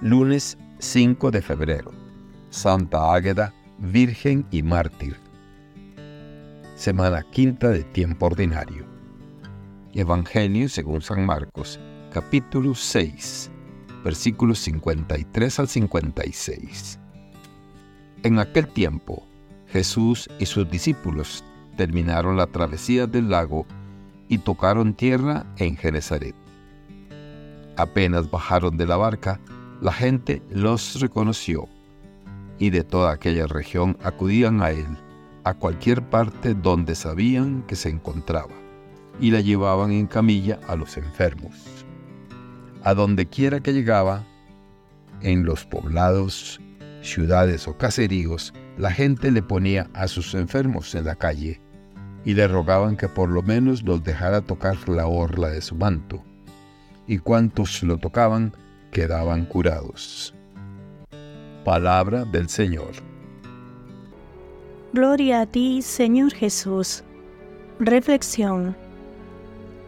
Lunes 5 de febrero. Santa Águeda, Virgen y Mártir. Semana quinta de tiempo ordinario. Evangelio según San Marcos, capítulo 6, versículos 53 al 56. En aquel tiempo, Jesús y sus discípulos terminaron la travesía del lago y tocaron tierra en Genezaret. Apenas bajaron de la barca, la gente los reconoció y de toda aquella región acudían a él, a cualquier parte donde sabían que se encontraba, y la llevaban en camilla a los enfermos. A donde quiera que llegaba, en los poblados, ciudades o caseríos, la gente le ponía a sus enfermos en la calle y le rogaban que por lo menos los dejara tocar la orla de su manto. Y cuantos lo tocaban, quedaban curados. Palabra del Señor. Gloria a ti, Señor Jesús. Reflexión.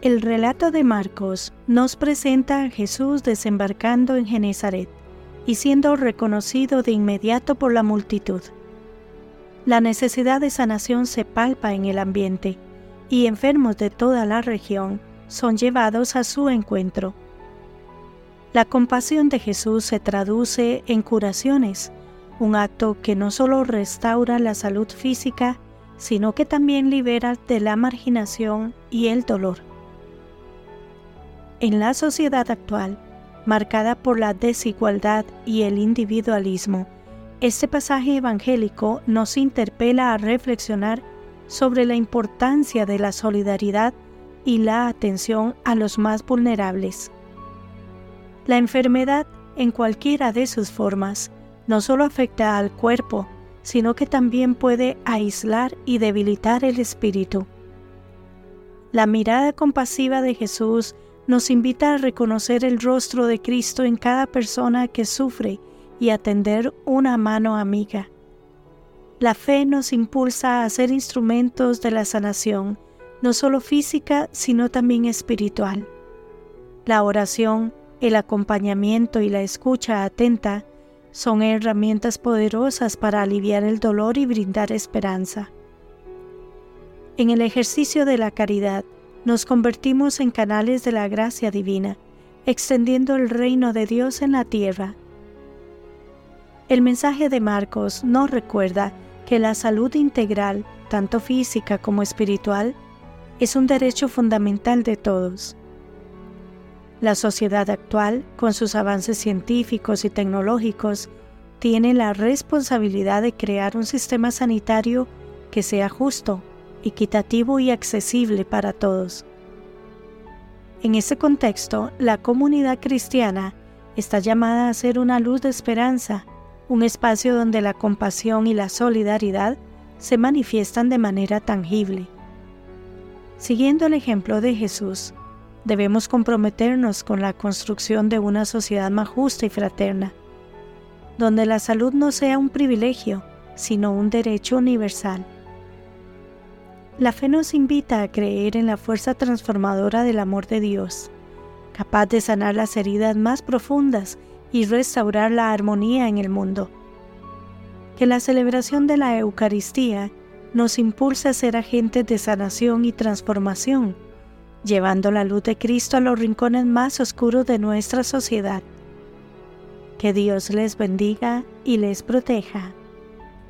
El relato de Marcos nos presenta a Jesús desembarcando en Genezaret y siendo reconocido de inmediato por la multitud. La necesidad de sanación se palpa en el ambiente y enfermos de toda la región son llevados a su encuentro. La compasión de Jesús se traduce en curaciones, un acto que no solo restaura la salud física, sino que también libera de la marginación y el dolor. En la sociedad actual, marcada por la desigualdad y el individualismo, este pasaje evangélico nos interpela a reflexionar sobre la importancia de la solidaridad y la atención a los más vulnerables. La enfermedad, en cualquiera de sus formas, no solo afecta al cuerpo, sino que también puede aislar y debilitar el espíritu. La mirada compasiva de Jesús nos invita a reconocer el rostro de Cristo en cada persona que sufre y a tender una mano amiga. La fe nos impulsa a ser instrumentos de la sanación, no solo física, sino también espiritual. La oración, el acompañamiento y la escucha atenta son herramientas poderosas para aliviar el dolor y brindar esperanza. En el ejercicio de la caridad, nos convertimos en canales de la gracia divina, extendiendo el reino de Dios en la tierra. El mensaje de Marcos nos recuerda que la salud integral, tanto física como espiritual, es un derecho fundamental de todos. La sociedad actual, con sus avances científicos y tecnológicos, tiene la responsabilidad de crear un sistema sanitario que sea justo, equitativo y accesible para todos. En ese contexto, la comunidad cristiana está llamada a ser una luz de esperanza, un espacio donde la compasión y la solidaridad se manifiestan de manera tangible. Siguiendo el ejemplo de Jesús, Debemos comprometernos con la construcción de una sociedad más justa y fraterna, donde la salud no sea un privilegio, sino un derecho universal. La fe nos invita a creer en la fuerza transformadora del amor de Dios, capaz de sanar las heridas más profundas y restaurar la armonía en el mundo. Que la celebración de la Eucaristía nos impulse a ser agentes de sanación y transformación llevando la luz de Cristo a los rincones más oscuros de nuestra sociedad. Que Dios les bendiga y les proteja.